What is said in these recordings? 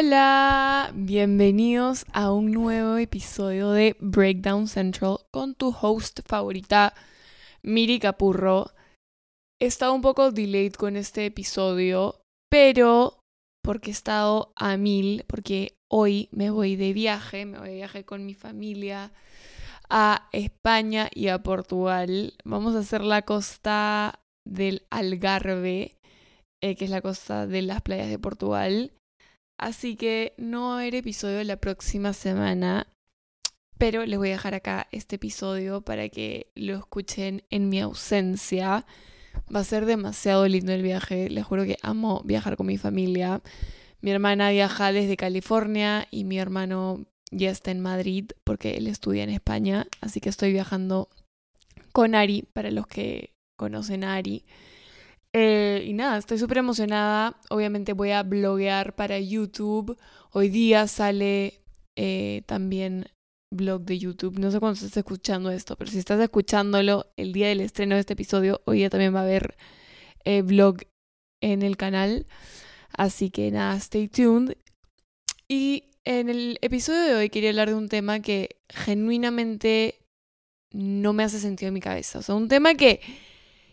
Hola, bienvenidos a un nuevo episodio de Breakdown Central con tu host favorita, Miri Capurro. He estado un poco delayed con este episodio, pero porque he estado a mil, porque hoy me voy de viaje, me voy de viaje con mi familia a España y a Portugal. Vamos a hacer la costa del Algarve, eh, que es la costa de las playas de Portugal. Así que no va a haber episodio la próxima semana, pero les voy a dejar acá este episodio para que lo escuchen en mi ausencia. Va a ser demasiado lindo el viaje, les juro que amo viajar con mi familia. Mi hermana viaja desde California y mi hermano ya está en Madrid porque él estudia en España, así que estoy viajando con Ari, para los que conocen a Ari. Eh, y nada, estoy súper emocionada. Obviamente voy a bloguear para YouTube. Hoy día sale eh, también blog de YouTube. No sé cuándo estás escuchando esto, pero si estás escuchándolo el día del estreno de este episodio, hoy día también va a haber eh, blog en el canal. Así que nada, stay tuned. Y en el episodio de hoy quería hablar de un tema que genuinamente no me hace sentido en mi cabeza. O sea, un tema que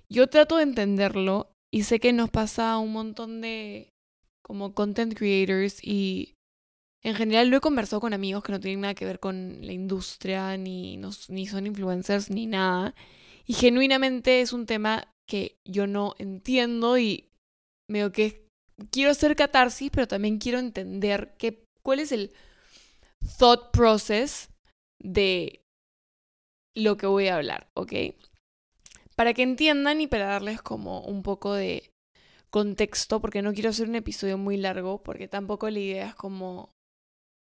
yo trato de entenderlo y sé que nos pasa a un montón de como content creators y en general lo he conversado con amigos que no tienen nada que ver con la industria, ni, ni son influencers, ni nada. Y genuinamente es un tema que yo no entiendo y veo que quiero hacer catarsis, pero también quiero entender qué, cuál es el thought process de lo que voy a hablar, ¿ok? Para que entiendan y para darles como un poco de contexto, porque no quiero hacer un episodio muy largo, porque tampoco la idea es como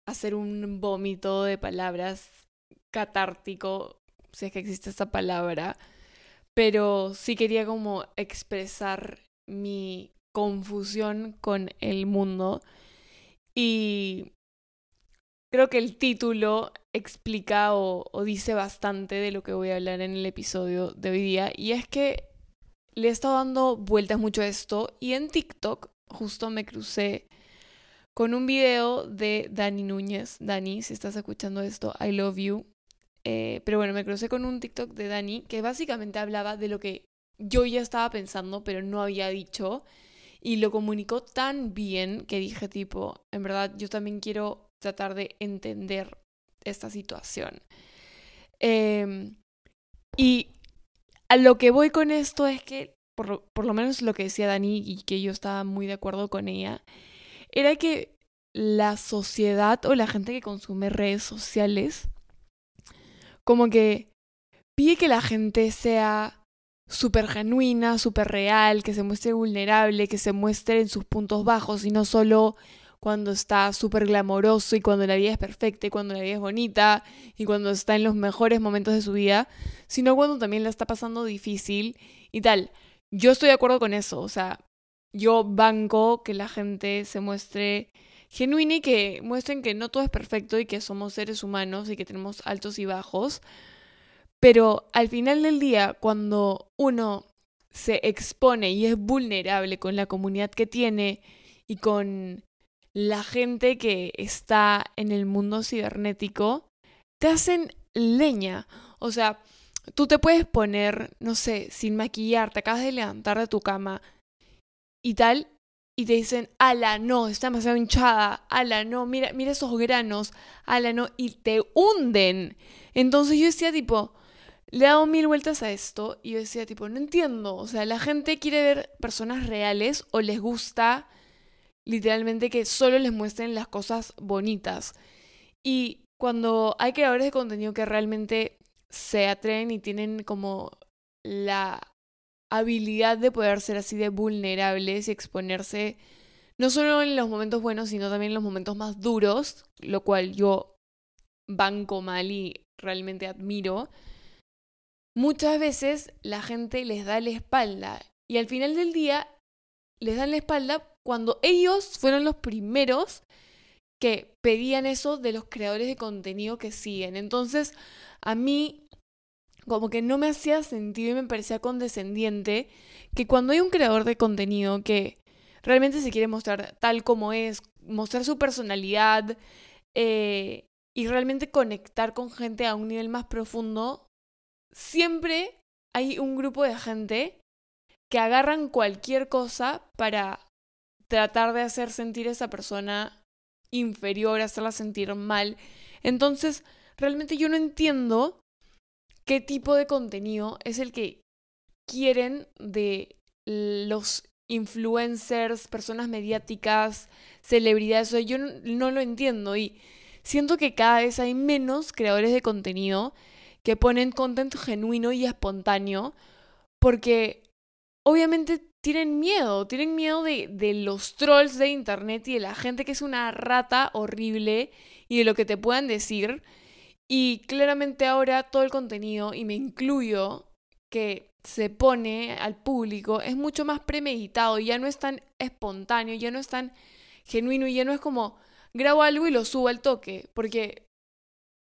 hacer un vómito de palabras catártico, si es que existe esta palabra, pero sí quería como expresar mi confusión con el mundo y creo que el título explica o, dice bastante de lo que voy a hablar en el episodio de hoy día. Y es que le he estado dando vueltas mucho a esto. Y en TikTok justo me crucé con un video de Dani Núñez. Dani, si estás escuchando esto, I love you. Eh, pero bueno, me crucé con un TikTok de Dani que básicamente hablaba de lo que yo ya estaba pensando, pero no había dicho. Y lo comunicó tan bien que dije tipo, en verdad yo también quiero tratar de entender esta situación. Em, y a lo que voy con esto es que, por por lo menos lo que decía Dani y que yo estaba muy de acuerdo con ella, era que la sociedad o la gente que consume redes sociales, como que pide que la gente sea súper genuina, súper real, que se muestre vulnerable, que se muestre en sus puntos bajos y no solo cuando está súper glamoroso y cuando la vida es perfecta y cuando la vida es bonita y cuando está en los mejores momentos de su vida, sino cuando también la está pasando difícil y tal. Yo estoy de acuerdo con eso, o sea, yo banco que la gente se muestre genuina y que muestren que no todo es perfecto y que somos seres humanos y que tenemos altos y bajos. Pero al final del día, cuando uno se expone y es vulnerable con la comunidad que tiene y con la gente que está en el mundo cibernético te hacen leña. O sea, tú te puedes poner, no sé, sin maquillar, te acabas de levantar de tu cama y tal, y te dicen, ala, no, está demasiado hinchada, ala, no, mira, mira esos granos, ala, no, y te hunden. Entonces yo decía, tipo, le he dado mil vueltas a esto y yo decía, tipo, no entiendo, o sea, la gente quiere ver personas reales o les gusta literalmente que solo les muestren las cosas bonitas. Y cuando hay creadores de contenido que realmente se atreven y tienen como la habilidad de poder ser así de vulnerables y exponerse no solo en los momentos buenos, sino también en los momentos más duros, lo cual yo banco mal y realmente admiro, muchas veces la gente les da la espalda y al final del día les dan la espalda cuando ellos fueron los primeros que pedían eso de los creadores de contenido que siguen. Entonces, a mí como que no me hacía sentido y me parecía condescendiente que cuando hay un creador de contenido que realmente se quiere mostrar tal como es, mostrar su personalidad eh, y realmente conectar con gente a un nivel más profundo, siempre hay un grupo de gente que agarran cualquier cosa para tratar de hacer sentir a esa persona inferior, hacerla sentir mal. Entonces, realmente yo no entiendo qué tipo de contenido es el que quieren de los influencers, personas mediáticas, celebridades. yo no, lo entiendo y siento que cada vez hay menos creadores de contenido que ponen content genuino y espontáneo porque obviamente tienen miedo, tienen miedo de, los trolls de internet y de la gente que es una rata horrible y de lo que te puedan decir. Y claramente ahora todo el contenido, y me incluyo, que se pone al público es mucho más premeditado, ya no es tan espontáneo, ya no es tan genuino ya no es como grabo algo y lo subo al toque, porque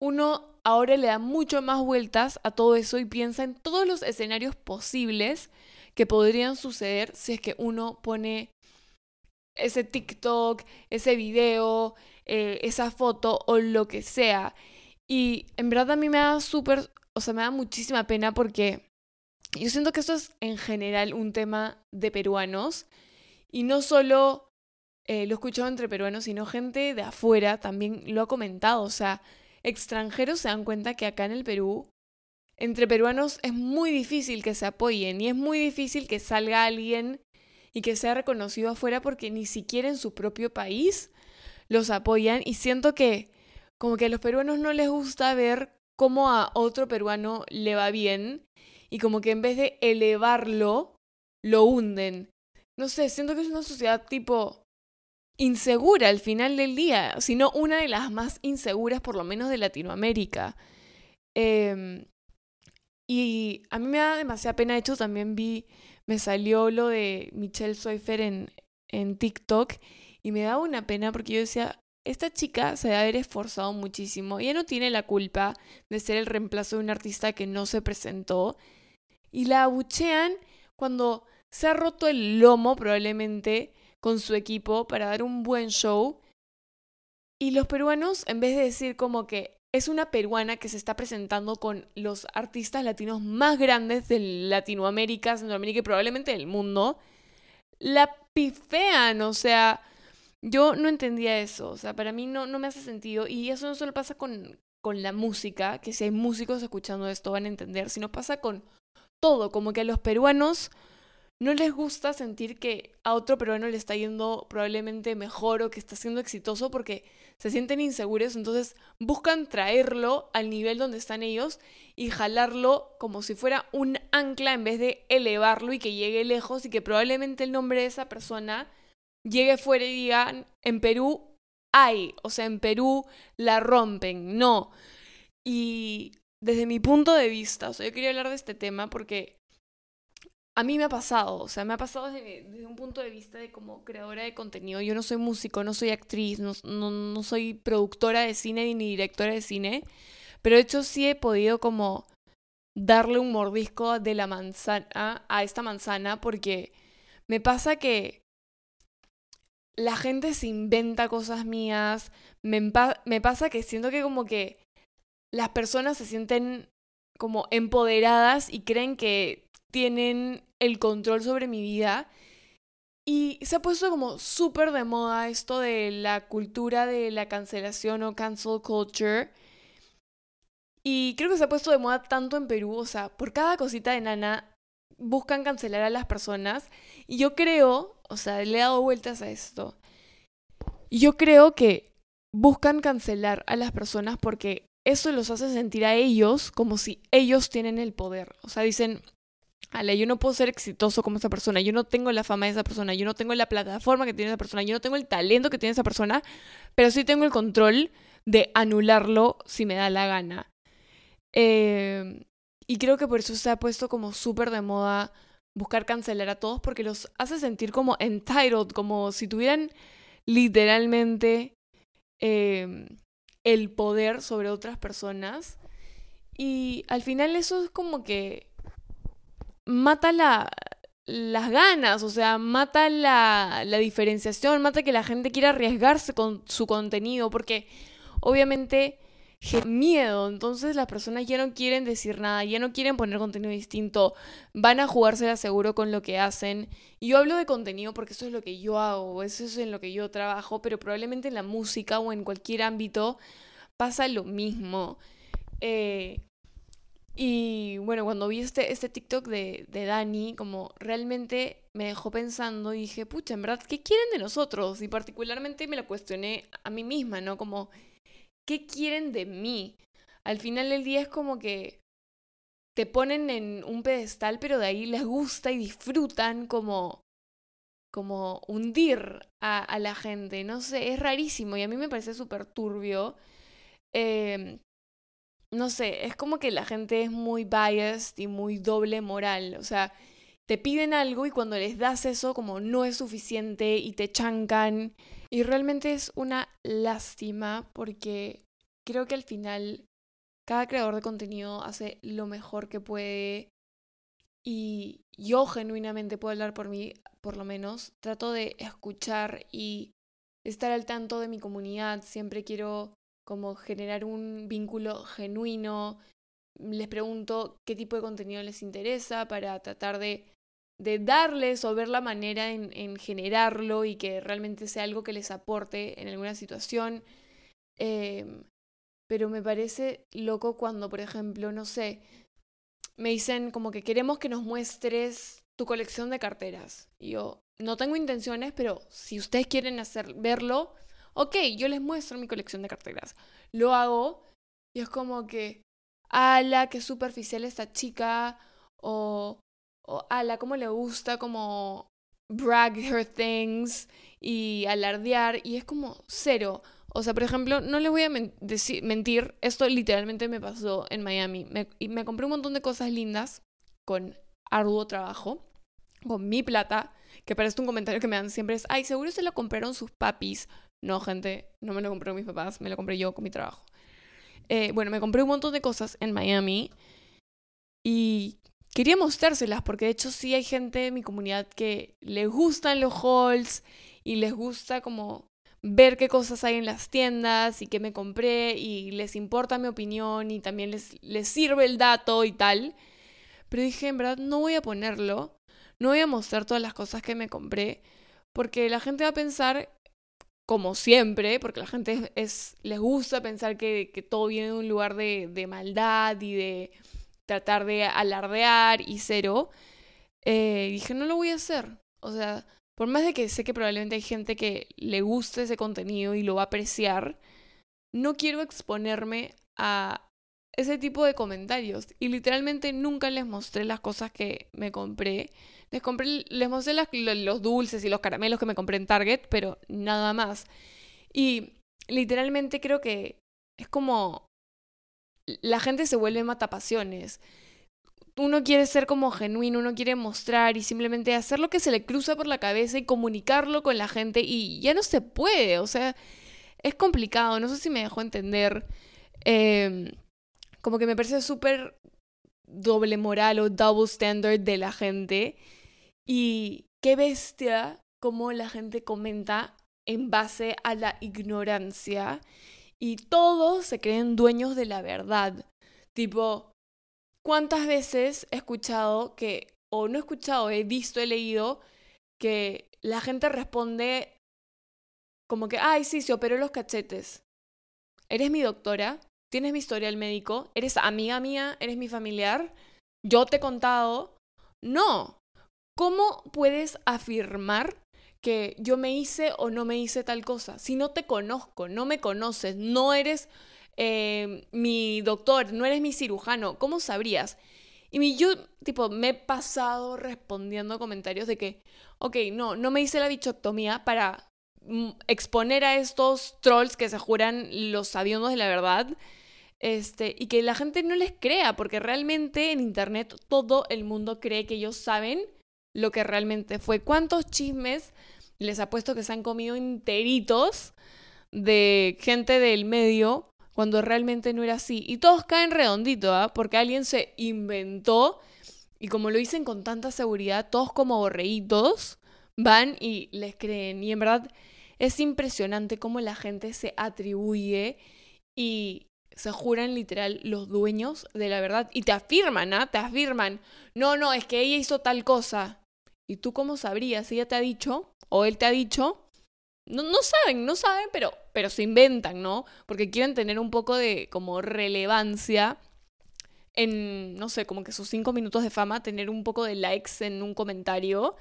uno ahora le da mucho más vueltas a todo eso y piensa en todos los escenarios posibles que podrían suceder si es que uno pone ese TikTok, ese video, eh, esa foto o lo que sea. Y en verdad a mí me da súper, o sea, me da muchísima pena porque yo siento que esto es en general un tema de peruanos y no solo eh, lo he escuchado entre peruanos, sino gente de afuera también lo ha comentado. O sea, extranjeros se dan cuenta que acá en el Perú, entre peruanos es muy difícil que se apoyen y es muy difícil que salga alguien y que sea reconocido afuera porque ni siquiera en su propio país los apoyan y siento que como que a los peruanos no les gusta ver cómo a otro peruano le va bien y como que en vez de elevarlo, lo hunden. No sé, siento que es una sociedad tipo insegura al final del día, sino una de las más inseguras por lo menos de Latinoamérica. Em, y a mí me da demasiada pena, de hecho también vi, me salió lo de Michelle Soifer en, en TikTok y me daba una pena porque yo decía, esta chica se debe haber esforzado muchísimo. Ella no tiene la culpa de ser el reemplazo de un artista que no se presentó. Y la abuchean cuando se ha roto el lomo probablemente con su equipo para dar un buen show. Y los peruanos, en vez de decir como que es una peruana que se está presentando con los artistas latinos más grandes de Latinoamérica, Centroamérica y probablemente del mundo, la pifean, o sea, yo no entendía eso, o sea, para mí no, no me hace sentido. Y eso no solo pasa con, con la música, que si hay músicos escuchando esto van a entender, sino pasa con todo, como que a los peruanos no les gusta sentir que a otro peruano le está yendo probablemente mejor o que está siendo exitoso porque se sienten inseguros, entonces buscan traerlo al nivel donde están ellos y jalarlo como si fuera un ancla en vez de elevarlo y que llegue lejos y que probablemente el nombre de esa persona llegue fuera y digan, en Perú hay, o sea, en Perú la rompen, no. Y desde mi punto de vista, o sea, yo quería hablar de este tema porque a mí me ha pasado, o sea, me ha pasado desde, un punto de vista de como creadora de contenido. Yo no soy músico, no soy actriz, no, no, soy productora de cine ni directora de cine, pero de hecho sí he podido como darle un mordisco de la manzana a esta manzana porque me pasa que la gente se inventa cosas mías, me, me pasa que siento que como que las personas se sienten como empoderadas y creen que tienen el control sobre mi vida. Y se ha puesto como súper de moda esto de la cultura de la cancelación o cancel culture. Y creo que se ha puesto de moda tanto en Perú, o sea, por cada cosita de nana buscan cancelar a las personas. Y yo creo, o sea, le he dado vueltas a esto. Y yo creo que buscan cancelar a las personas porque eso los hace sentir a ellos como si ellos tienen el poder. O sea, dicen, Ale, yo no puedo ser exitoso como esa persona, yo no tengo la fama de esa persona, yo no tengo la plataforma que tiene esa persona, yo no tengo el talento que tiene esa persona, pero sí tengo el control de anularlo si me da la gana. Eh, y creo que por eso se ha puesto como súper de moda buscar cancelar a todos porque los hace sentir como entitled, como si tuvieran literalmente eh, el poder sobre otras personas. Y al final eso es como que mata la, las ganas, o sea, mata la, la diferenciación, mata que la gente quiera arriesgarse con su contenido, porque obviamente miedo, entonces las personas ya no quieren decir nada, ya no quieren poner contenido distinto, van a jugársela seguro con lo que hacen. Y yo hablo de contenido porque eso es lo que yo hago, eso es en lo que yo trabajo, pero probablemente en la música o en cualquier ámbito pasa lo mismo. Eh, y bueno, cuando vi este, este TikTok de, de Dani, como realmente me dejó pensando y dije, pucha, en verdad, ¿qué quieren de nosotros? Y particularmente me lo cuestioné a mí misma, ¿no? Como, ¿qué quieren de mí? Al final del día es como que te ponen en un pedestal, pero de ahí les gusta y disfrutan como, como hundir a, la gente. No sé, es rarísimo y a mí me parece súper turbio. Eh, no sé, es como que la gente es muy biased y muy doble moral. O sea, te piden algo y cuando les das eso como no es suficiente y te chancan. Y realmente es una lástima porque creo que al final cada creador de contenido hace lo mejor que puede y yo genuinamente puedo hablar por mí, por lo menos, trato de escuchar y estar al tanto de mi comunidad, siempre quiero como generar un vínculo genuino. Les pregunto qué tipo de contenido les interesa para tratar de, de darles o ver la manera en, en, generarlo y que realmente sea algo que les aporte en alguna situación. Eh, pero me parece loco cuando, por ejemplo, no sé, me dicen como que queremos que nos muestres tu colección de carteras. Y yo no tengo intenciones, pero si ustedes quieren hacer verlo, ok, yo les muestro mi colección de carteras. Lo hago y es como que, ala, qué superficial esta chica, o, o ala, cómo le gusta como brag her things y alardear, y es como cero. O sea, por ejemplo, no les voy a mentir, esto literalmente me pasó en Miami. Me, y me compré un montón de cosas lindas con arduo trabajo, con mi plata, que parece un comentario que me dan siempre es, ay, seguro se lo compraron sus papis. No, gente, no me lo compré mis papás, me lo compré yo con mi trabajo. Eh, bueno, me compré un montón de cosas en Miami y quería mostrárselas porque de hecho sí hay gente en mi comunidad que les gustan los hauls y les gusta como ver qué cosas hay en las tiendas y qué me compré y les importa mi opinión y también les, les sirve el dato y tal. Pero dije, en verdad, no voy a ponerlo, no voy a mostrar todas las cosas que me compré porque la gente va a pensar como siempre, porque la gente es, les gusta pensar que, todo viene de un lugar de, de, maldad y de tratar de alardear y cero, eh, dije, no lo voy a hacer. O sea, por más de que sé que probablemente hay gente que le guste ese contenido y lo va a apreciar, no quiero exponerme a ese tipo de comentarios. Y literalmente nunca les mostré las cosas que me compré les, compré, les mostré los dulces y los caramelos que me compré en Target, pero nada más. Y literalmente creo que es como la gente se vuelve matapasiones. Uno quiere ser como genuino, uno quiere mostrar y simplemente hacer lo que se le cruza por la cabeza y comunicarlo con la gente y ya no se puede, o sea, es complicado, no sé si me dejó entender. Eh, como que me parece súper doble moral o double standard de la gente y qué bestia como la gente comenta en base a la ignorancia y todos se creen dueños de la verdad. Tipo, ¿cuántas veces he escuchado que, o no he escuchado, he visto, he leído, que la gente responde como que, ay, sí, se operó los cachetes. ¿Eres mi doctora? ¿Tienes mi historial médico? ¿Eres amiga mía? ¿Eres mi familiar? ¿Yo te he contado? No, ¿Cómo puedes afirmar que yo me hice o no me hice tal cosa? Si no te conozco, no me conoces, no eres eh, mi doctor, no eres mi cirujano, ¿cómo sabrías? Y yo, tipo, me he pasado respondiendo comentarios de que, ok, no, no me hice la bichoctomía para mm, exponer a estos trolls que se juran los sabiondos de la verdad. Este, y que la gente no les crea, porque realmente en internet todo el mundo cree que ellos saben lo que realmente fue. ¿Cuántos chismes les apuesto que se han comido enteritos de gente del medio cuando realmente no era así? Y todos caen redondito, ¿ah? Porque alguien se inventó Y como lo dicen con tanta seguridad, todos como borreitos van y les creen. Y en verdad es impresionante cómo la gente se atribuye y se juran literal los dueños de la verdad. Y te afirman, ¿ah? Te afirman. No, no, es que ella hizo tal cosa. ¿Y tú cómo sabrías? ¿Ella te ha dicho? ¿O él te ha dicho? No, no saben, no saben, pero, pero se inventan, ¿no? Porque quieren tener un poco de como relevancia en, no sé, como que sus cinco minutos de fama, tener un poco de likes en un comentario.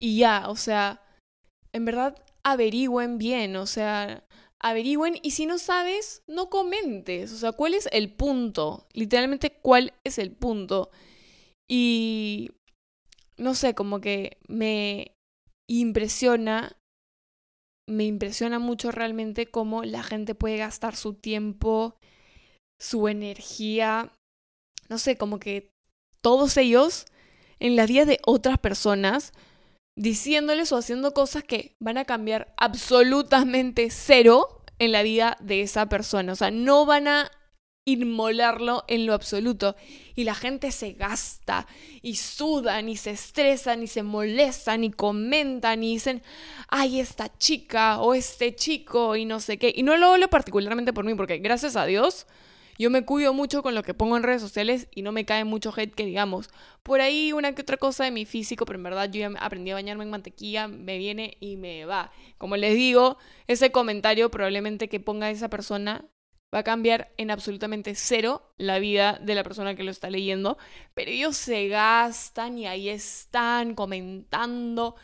Y ya, o sea, en verdad averigüen bien, o sea, averigüen y si no sabes, no comentes, o sea, ¿cuál es el punto? Literalmente, ¿cuál es el punto? Y no sé, como que me impresiona, me impresiona mucho realmente cómo la gente puede gastar su tiempo, su energía, no sé, como que todos ellos en la vida de otras personas, diciéndoles o haciendo cosas que van a cambiar absolutamente cero en la vida de esa persona. O sea, no van a inmolarlo en lo absoluto. Y la gente se gasta y sudan y se estresan y se molestan y comentan y dicen, ay, esta chica o este chico y no sé qué. Y no lo hablo particularmente por mí, porque gracias a Dios yo me cuido mucho con lo que pongo en redes sociales y no me cae mucho hate que digamos. Por ahí una que otra cosa de mi físico, pero en verdad yo ya aprendí a bañarme en mantequilla, me viene y me va. Como les digo, ese comentario probablemente que ponga esa persona va a cambiar en absolutamente cero la vida de la persona que lo está leyendo, pero ellos se gastan y ahí están comentando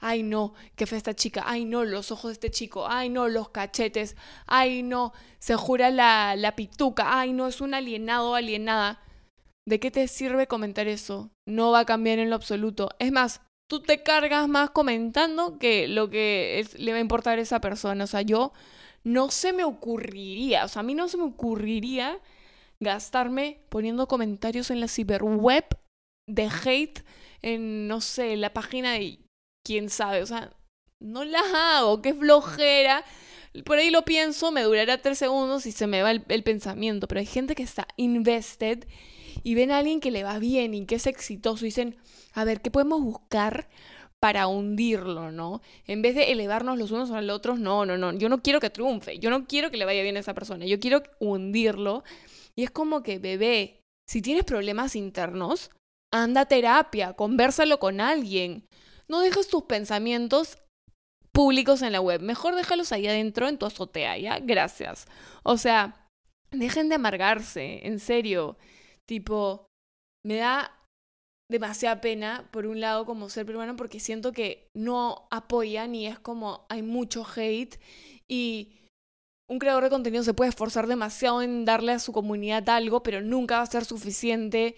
ay no, qué fue esta chica, ay no, los ojos de este chico, ay no, los cachetes, ay no, se jura la, la pituca, ay no, es un alienado alienada. ¿De qué te sirve comentar eso? No va a cambiar en lo absoluto. Es más, tú te cargas más comentando que lo que le va a importar a esa persona. O sea, yo no se me ocurriría, o sea, a mí no se me ocurriría gastarme poniendo comentarios en la ciberweb de hate en, no sé, la página de quién sabe, o sea, no las hago, qué flojera. Por ahí lo pienso, me durará tres segundos y se me va el, pensamiento, pero hay gente que está invested y ven a alguien que le va bien y que es exitoso y dicen, a ver, ¿qué podemos buscar para hundirlo, ¿no? En vez de elevarnos los unos a los otros, no, no, no, yo no quiero que triunfe, yo no quiero que le vaya bien a esa persona, yo quiero hundirlo. Y es como que, bebé, si tienes problemas internos, anda a terapia, conversalo con alguien. No dejes tus pensamientos públicos en la web. Mejor déjalos ahí adentro en tu azotea, ¿ya? Gracias. O sea, dejen de amargarse, en serio. Tipo, me da demasiada pena, por un lado, como ser peruano, porque siento que no apoyan y es como hay mucho hate y un creador de contenido se puede esforzar demasiado en darle a su comunidad algo, pero nunca va a ser suficiente.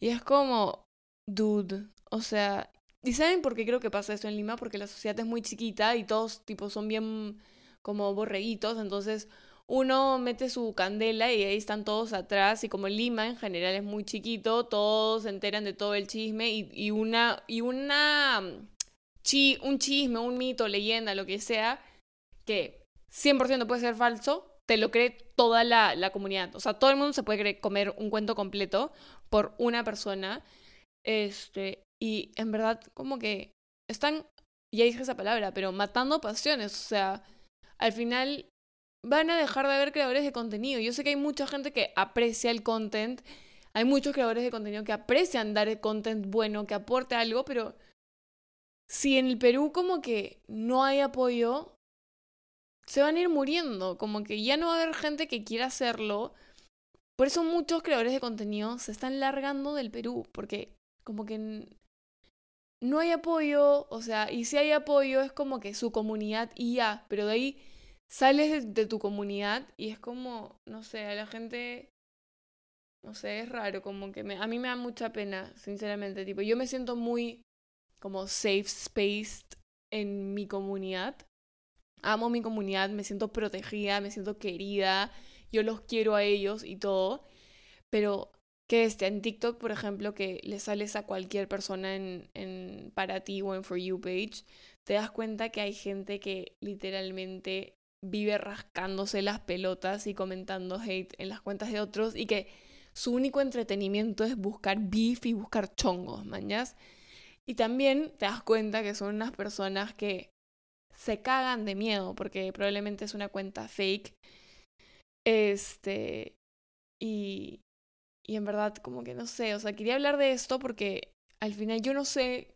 Y es como, dude, o sea, ¿Y saben por qué creo que pasa esto en Lima? Porque la sociedad es muy chiquita y todos tipo son bien como borreguitos, entonces uno mete su candela y ahí están todos atrás y como Lima en general es muy chiquito, todos se enteran de todo el chisme y, y una y una chi, un chisme, un mito, leyenda, lo que sea, que 100% puede ser falso, te lo cree toda la, la comunidad. O sea, todo el mundo se puede comer un cuento completo por una persona. Este, y en verdad, como que están, ya dije esa palabra, pero matando pasiones. O sea, al final van a dejar de haber creadores de contenido. Yo sé que hay mucha gente que aprecia el content. Hay muchos creadores de contenido que aprecian dar el content bueno, que aporte algo, pero si en el Perú como que no hay apoyo, se van a ir muriendo. Como que ya no va a haber gente que quiera hacerlo. Por eso muchos creadores de contenido se están largando del Perú, porque como que no hay apoyo, o sea, y si hay apoyo es como que su comunidad y ya, pero de ahí sales de, tu comunidad y es como, no sé, a la gente, no sé, es raro, como que a mí me da mucha pena, sinceramente, tipo, yo me siento muy como safe spaced en mi comunidad. Amo mi comunidad, me siento protegida, me siento querida, yo los quiero a ellos y todo, pero que este, en TikTok, por ejemplo, que le sales a cualquier persona en, en para ti o en For You page, te das cuenta que hay gente que literalmente vive rascándose las pelotas y comentando hate en las cuentas de otros y que su único entretenimiento es buscar beef y buscar chongos, mañas. Y también te das cuenta que son unas personas que se cagan de miedo porque probablemente es una cuenta fake. Este, y, y en verdad como que no sé, o sea, quería hablar de esto porque al final yo no sé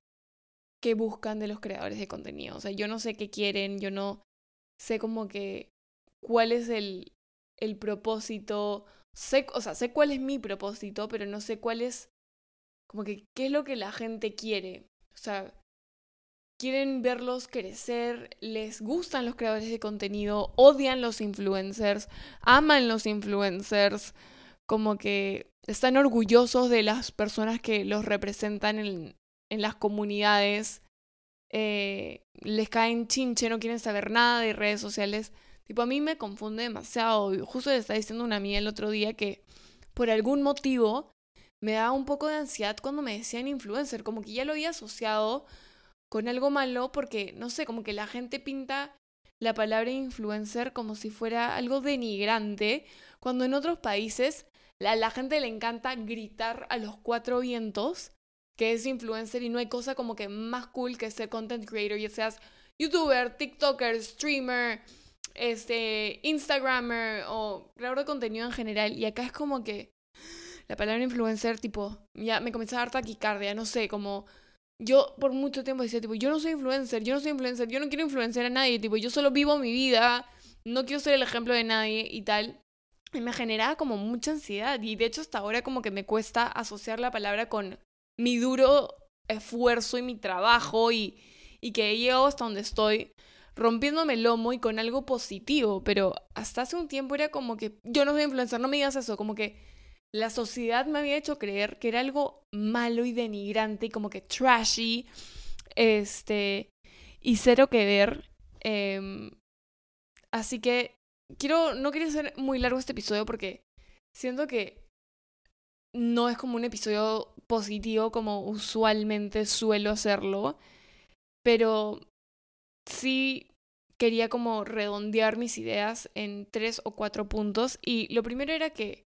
qué buscan de los creadores de contenido, o sea, yo no sé qué quieren, yo no sé como que cuál es el, el propósito, sé, o sea, sé cuál es mi propósito, pero no sé cuál es como que qué es lo que la gente quiere, o sea, quieren verlos crecer, les gustan los creadores de contenido, odian los influencers, aman los influencers, como que están orgullosos de las personas que los representan en, en las comunidades, eh, les caen chinche, no quieren saber nada de redes sociales. Tipo, a mí me confunde demasiado. Justo le estaba diciendo una amiga el otro día que por algún motivo me daba un poco de ansiedad cuando me decían influencer, como que ya lo había asociado con algo malo porque, no sé, como que la gente pinta la palabra influencer como si fuera algo denigrante, cuando en otros países la, la gente le encanta gritar a los cuatro vientos que es influencer y no hay cosa como que más cool que ser content creator, ya seas youtuber, tiktoker, streamer, este, instagrammer o creador de contenido en general. Y acá es como que la palabra influencer, tipo, ya me comenzó a dar taquicardia, no sé, como yo por mucho tiempo decía, tipo, yo no soy influencer, yo no soy influencer, yo no quiero influenciar a nadie, tipo, yo solo vivo mi vida, no quiero ser el ejemplo de nadie y tal. Y me generaba como mucha ansiedad y de hecho hasta ahora como que me cuesta asociar la palabra con mi duro esfuerzo y mi trabajo y, y que he hasta donde estoy rompiéndome el lomo y con algo positivo, pero hasta hace un tiempo era como que yo no soy influencer, no me digas eso, como que la sociedad me había hecho creer que era algo malo y denigrante y como que trashy, este, y cero que ver. Em, así que quiero, no quería hacer muy largo este episodio porque siento que no es como un episodio positivo como usualmente suelo hacerlo, pero sí quería como redondear mis ideas en tres o cuatro puntos y lo primero era que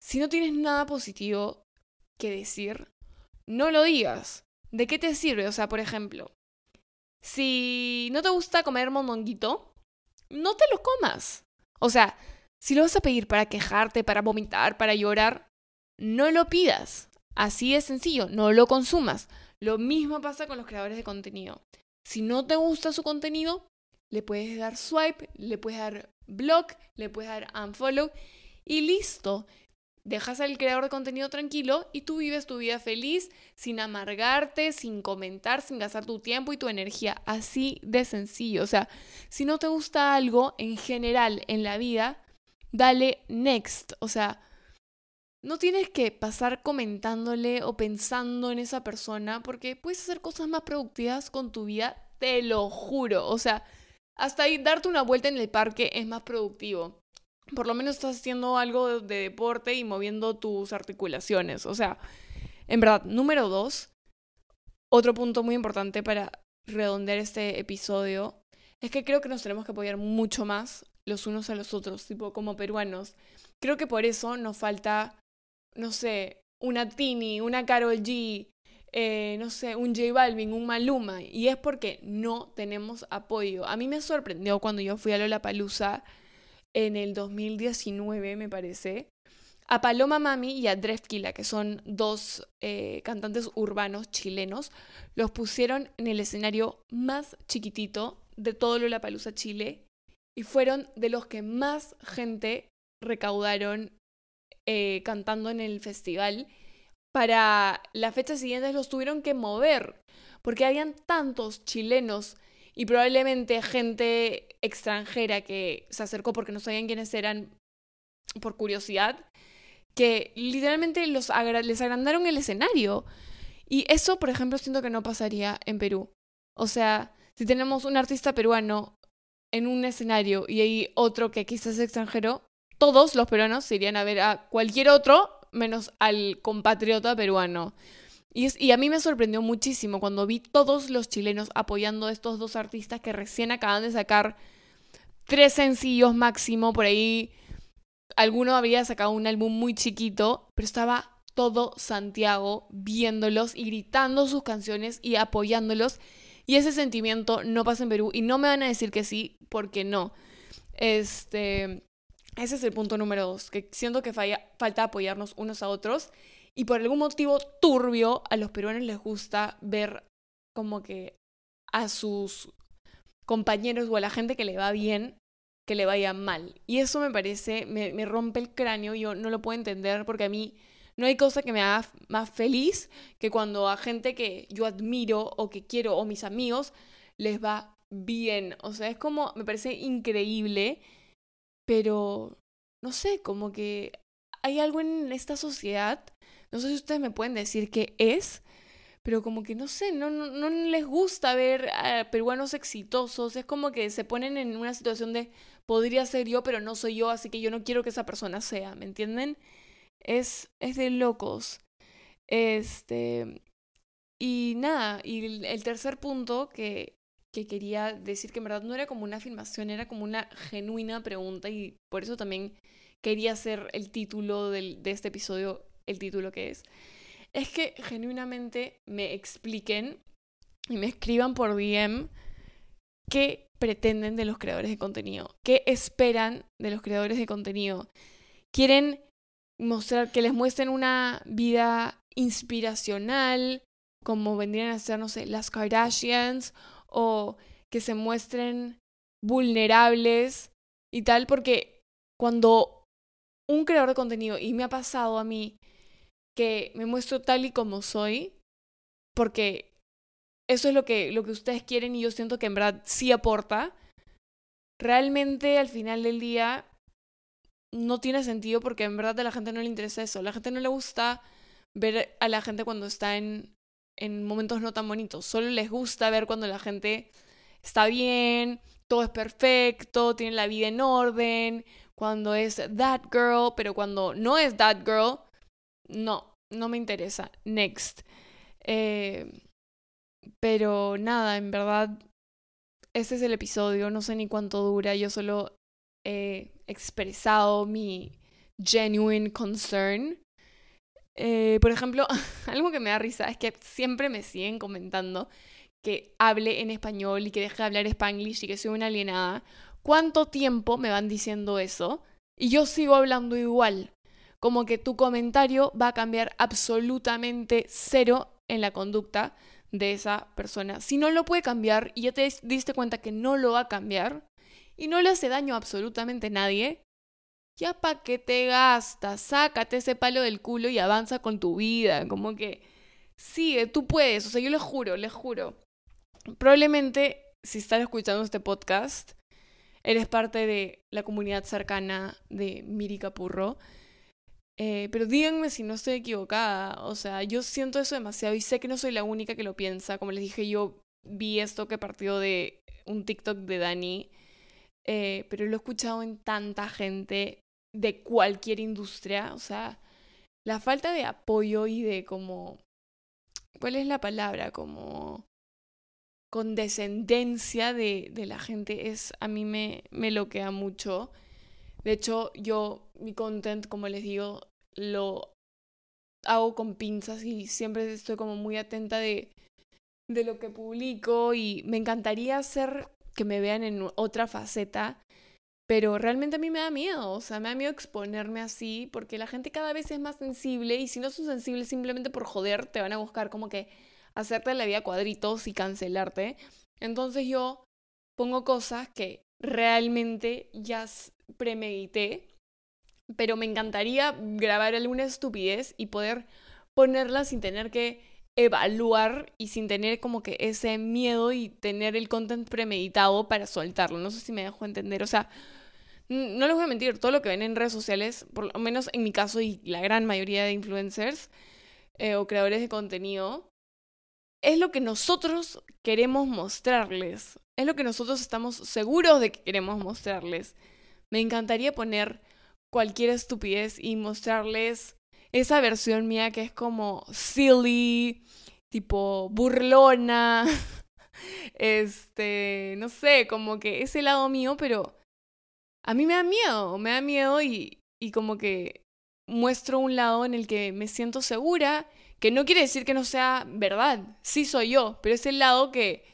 si no tienes nada positivo que decir, no lo digas. ¿De qué te sirve? O sea, por ejemplo, si no te gusta comer mondonguito, no te lo comas. O sea, si lo vas a pedir para quejarte, para vomitar, para llorar, no lo pidas. Así es sencillo, no lo consumas. Lo mismo pasa con los creadores de contenido. Si no te gusta su contenido, le puedes dar swipe, le puedes dar block, le puedes dar unfollow y listo dejas al creador de contenido tranquilo y tú vives tu vida feliz, sin amargarte, sin comentar, sin gastar tu tiempo y tu energía. Así de sencillo. O sea, si no te gusta algo en general en la vida, dale next. O sea, no tienes que pasar comentándole o pensando en esa persona porque puedes hacer cosas más productivas con tu vida, te lo juro. O sea, hasta ahí darte una vuelta en el parque es más productivo por lo menos estás haciendo algo de deporte y moviendo tus articulaciones. O sea, en verdad, número dos, otro punto muy importante para redondear este episodio es que creo que nos tenemos que apoyar mucho más los unos a los otros, tipo como peruanos. Creo que por eso nos falta, no sé, una Tini, una Carol G, eh, no sé, un J Balvin, un Maluma. Y es porque no tenemos apoyo. A mí me sorprendió cuando yo fui a Lollapalooza en el 2019, me parece, a Paloma Mami y a Drefkila, que son dos eh, cantantes urbanos chilenos, los pusieron en el escenario más chiquitito de todo Lollapalooza Chile y fueron de los que más gente recaudaron eh, cantando en el festival. Para la fecha siguiente los tuvieron que mover porque habían tantos chilenos y probablemente gente extranjera que se acercó porque no sabían quiénes eran por curiosidad, que literalmente los les agrandaron el escenario. Y eso, por ejemplo, siento que no pasaría en Perú. O sea, si tenemos un artista peruano en un escenario y hay otro que quizás es extranjero, todos los peruanos se irían a ver a cualquier otro menos al compatriota peruano. Y, a mí me sorprendió muchísimo cuando vi todos los chilenos apoyando a estos dos artistas que recién acaban de sacar tres sencillos máximo por ahí. alguno había sacado un álbum muy chiquito, pero estaba todo Santiago viéndolos y gritando sus canciones y apoyándolos. Y ese sentimiento no pasa en Perú y no me van a decir que sí, porque no. Este, ese es el punto número dos, que siento que falta apoyarnos unos a otros y por algún motivo turbio a los peruanos les gusta ver como que a sus compañeros o a la gente que le va bien que le vaya mal. Y eso me parece, me, me rompe el cráneo, yo no lo puedo entender porque a mí no hay cosa que me haga más feliz que cuando a gente que yo admiro o que quiero o mis amigos les va bien. O sea, es como, me parece increíble, pero no sé, como que hay algo en esta sociedad, no sé si ustedes me pueden decir qué es, pero como que no sé, no, no, no les gusta ver a peruanos exitosos, es como que se ponen en una situación de podría ser yo, pero no soy yo, así que yo no quiero que esa persona sea, ¿me entienden? Es, es de locos. Este. Y nada, y el tercer punto que, que quería decir que en verdad no era como una afirmación, era como una genuina pregunta y por eso también quería hacer el título del, de este episodio, el título que es, es que genuinamente me expliquen y me escriban por DM qué pretenden de los creadores de contenido, qué esperan de los creadores de contenido. ¿Quieren mostrar, que les muestren una vida inspiracional, como vendrían a ser, no sé, las Kardashians, o que se muestren vulnerables y tal, porque cuando un creador de contenido, y me ha pasado a mí, que me muestro tal y como soy, porque eso es lo que, lo que ustedes quieren y yo siento que en verdad sí aporta, realmente al final del día no tiene sentido porque en verdad a la gente no le interesa eso. A la gente no le gusta ver a la gente cuando está en, en momentos no tan bonitos. Solo les gusta ver cuando la gente está bien, todo es perfecto, tiene la vida en orden, cuando es that girl, pero cuando no es that girl, no, no me interesa. Next. Eh, pero nada, en verdad, este es el episodio, no sé ni cuánto dura, yo solo he expresado mi genuine concern. Eh, por ejemplo, algo que me da risa es que siempre me siguen comentando que hable en español y que deje de hablar spanglish y que soy una alienada. ¿Cuánto tiempo me van diciendo eso? Y yo sigo hablando igual. Como que tu comentario va a cambiar absolutamente cero en la conducta de esa persona. Si no lo puede cambiar y ya te diste cuenta que no lo va a cambiar, y no le hace daño a absolutamente nadie, ya pa' qué te gastas, sácate ese palo del culo y avanza con tu vida, como que sigue, tú puedes, o sea, yo les juro, les juro. Probablemente si estás escuchando este podcast, eres parte de la comunidad cercana de Miri Capurro. Eh, pero díganme si no estoy equivocada. O sea, yo siento eso demasiado y sé que no soy la única que lo piensa. Como les dije, yo vi esto que partió de un TikTok de Dani eh, pero lo he escuchado en tanta gente de cualquier industria, o sea, la falta de apoyo y de como, ¿cuál es la palabra? Como condescendencia de, de la gente es, a mí me, me loquea mucho. De hecho, yo, mi content, como les digo, lo hago con pinzas y siempre estoy como muy atenta de, de lo que publico y me encantaría hacer que me vean en otra faceta, pero realmente a mí me da miedo, o sea, me da miedo exponerme así, porque la gente cada vez es más sensible y si no son sensibles simplemente por joder, te van a buscar como que hacerte la vida cuadritos y cancelarte. Entonces yo pongo cosas que realmente ya premedité, pero me encantaría grabar alguna estupidez y poder ponerla sin tener que evaluar y sin tener como que ese miedo y tener el content premeditado para soltarlo. No sé si me dejo entender. O sea, no les voy a mentir, todo lo que ven en redes sociales, por lo menos en mi caso y la gran mayoría de influencers eh, o creadores de contenido, es lo que nosotros queremos mostrarles. Es lo que nosotros estamos seguros de que queremos mostrarles. Me encantaría poner cualquier estupidez y mostrarles esa versión mía que es como silly, tipo burlona, este, no sé, como que ese lado mío, pero a mí me da miedo, me da miedo y, y como que muestro un lado en el que me siento segura, que no quiere decir que no sea verdad, sí soy yo, pero es el lado que,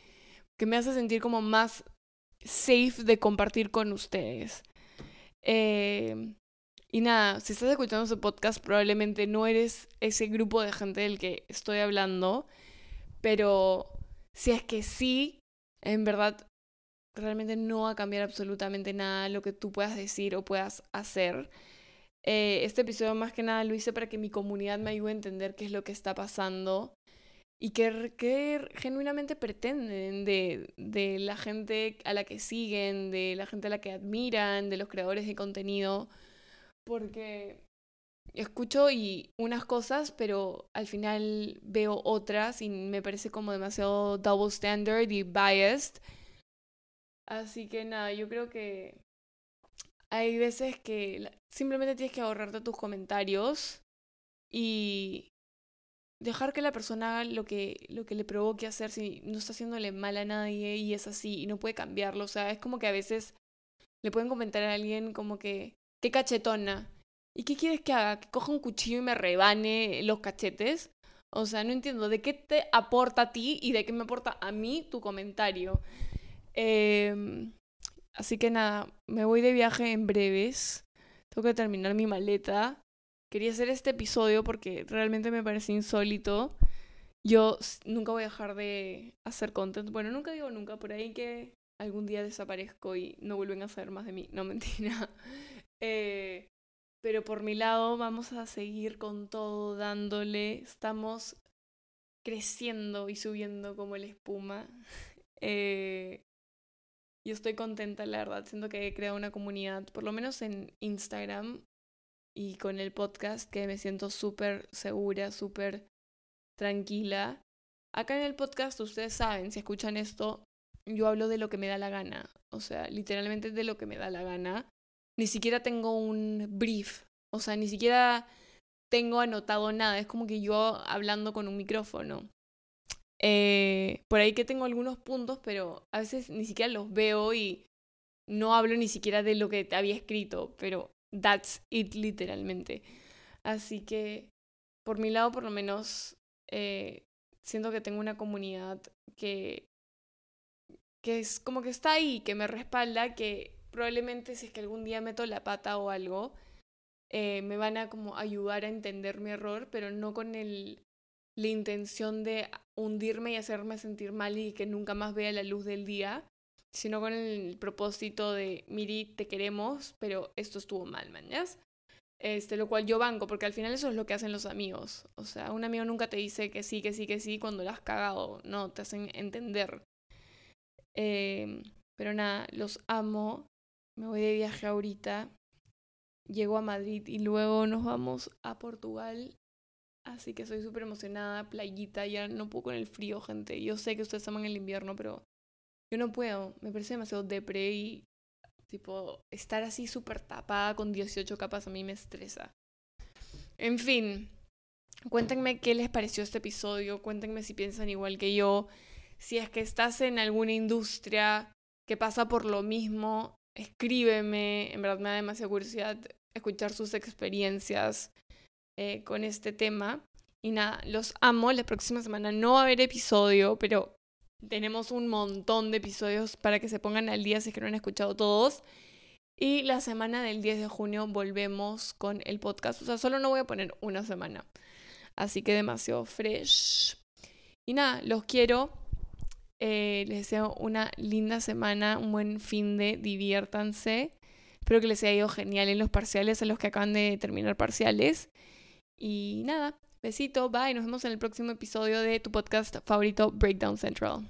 que me hace sentir como más safe de compartir con ustedes. Eh, y nada, si estás escuchando ese podcast, probablemente no eres ese grupo de gente del que estoy hablando, pero si es que sí, en verdad, realmente no va a cambiar absolutamente nada lo que tú puedas decir o puedas hacer. Eh, este episodio más que nada lo hice para que mi comunidad me ayude a entender qué es lo que está pasando y qué, genuinamente pretenden de, de la gente a la que siguen, de la gente a la que admiran, de los creadores de contenido, porque escucho y unas cosas, pero al final veo otras y me parece como demasiado double standard y biased. Así que nada, yo creo que hay veces que simplemente tienes que ahorrarte tus comentarios y dejar que la persona haga lo que, lo que le provoque hacer si no está haciéndole mal a nadie y es así y no puede cambiarlo. O sea, es como que a veces le pueden comentar a alguien como que, qué cachetona. ¿Y qué quieres que haga? ¿Que coja un cuchillo y me rebane los cachetes? O sea, no entiendo de qué te aporta a ti y de qué me aporta a mí tu comentario. Eh, Así que nada, me voy de viaje en breves. Tengo que terminar mi maleta. Quería hacer este episodio porque realmente me parece insólito. Yo nunca voy a dejar de hacer content. Bueno, nunca digo nunca, por ahí que algún día desaparezco y no vuelven a saber más de mí. No, mentira. Eh, pero por mi lado vamos a seguir con todo dándole. Estamos creciendo y subiendo como la espuma. Eh, y estoy contenta, la verdad. Siento que he creado una comunidad, por lo menos en Instagram y con el podcast, que me siento súper segura, súper tranquila. Acá en el podcast, ustedes saben, si escuchan esto, yo hablo de lo que me da la gana. O sea, literalmente de lo que me da la gana. Ni siquiera tengo un brief. O sea, ni siquiera tengo anotado nada. Es como que yo hablando con un micrófono. Eh, por ahí que tengo algunos puntos, pero a veces ni siquiera los veo y no hablo ni siquiera de lo que te había escrito, pero that's it literalmente. Así que, por mi lado, por lo menos, eh, siento que tengo una comunidad que, que es como que está ahí, que me respalda, que probablemente si es que algún día meto la pata o algo, eh, me van a como ayudar a entender mi error, pero no con el la intención de hundirme y hacerme sentir mal y que nunca más vea la luz del día, sino con el propósito de, Miri, te queremos, pero esto estuvo mal, mañas. Este, lo cual yo banco, porque al final eso es lo que hacen los amigos. O sea, un amigo nunca te dice que sí, que sí, que sí cuando lo has cagado. No, te hacen entender. Em, pero nada, los amo. Me voy de viaje ahorita. Llego a Madrid y luego nos vamos a Portugal Así que soy súper emocionada, playita, ya no puedo con el frío, gente. Yo sé que ustedes aman el invierno, pero yo no puedo. Me parece demasiado depre y tipo estar así súper tapada con 18 capas a mí me estresa. En fin, cuéntenme qué les pareció este episodio, cuéntenme si piensan igual que yo, si es que estás en alguna industria que pasa por lo mismo, escríbeme, en verdad me da demasiada curiosidad escuchar sus experiencias. Eh, con este tema. Y nada, los amo. La próxima semana no va a haber episodio, pero tenemos un montón de episodios para que se pongan al día si es que no han escuchado todos. Y la semana del 10 de junio volvemos con el podcast. O sea, solo no voy a poner una semana. Así que demasiado fresh. Y nada, los quiero. Eh, les deseo una linda semana, un buen fin de, diviértanse. Espero que les haya ido genial en los parciales, a los que acaban de terminar parciales. Y nada, besito, bye, nos vemos en el próximo episodio de tu podcast favorito, Breakdown Central.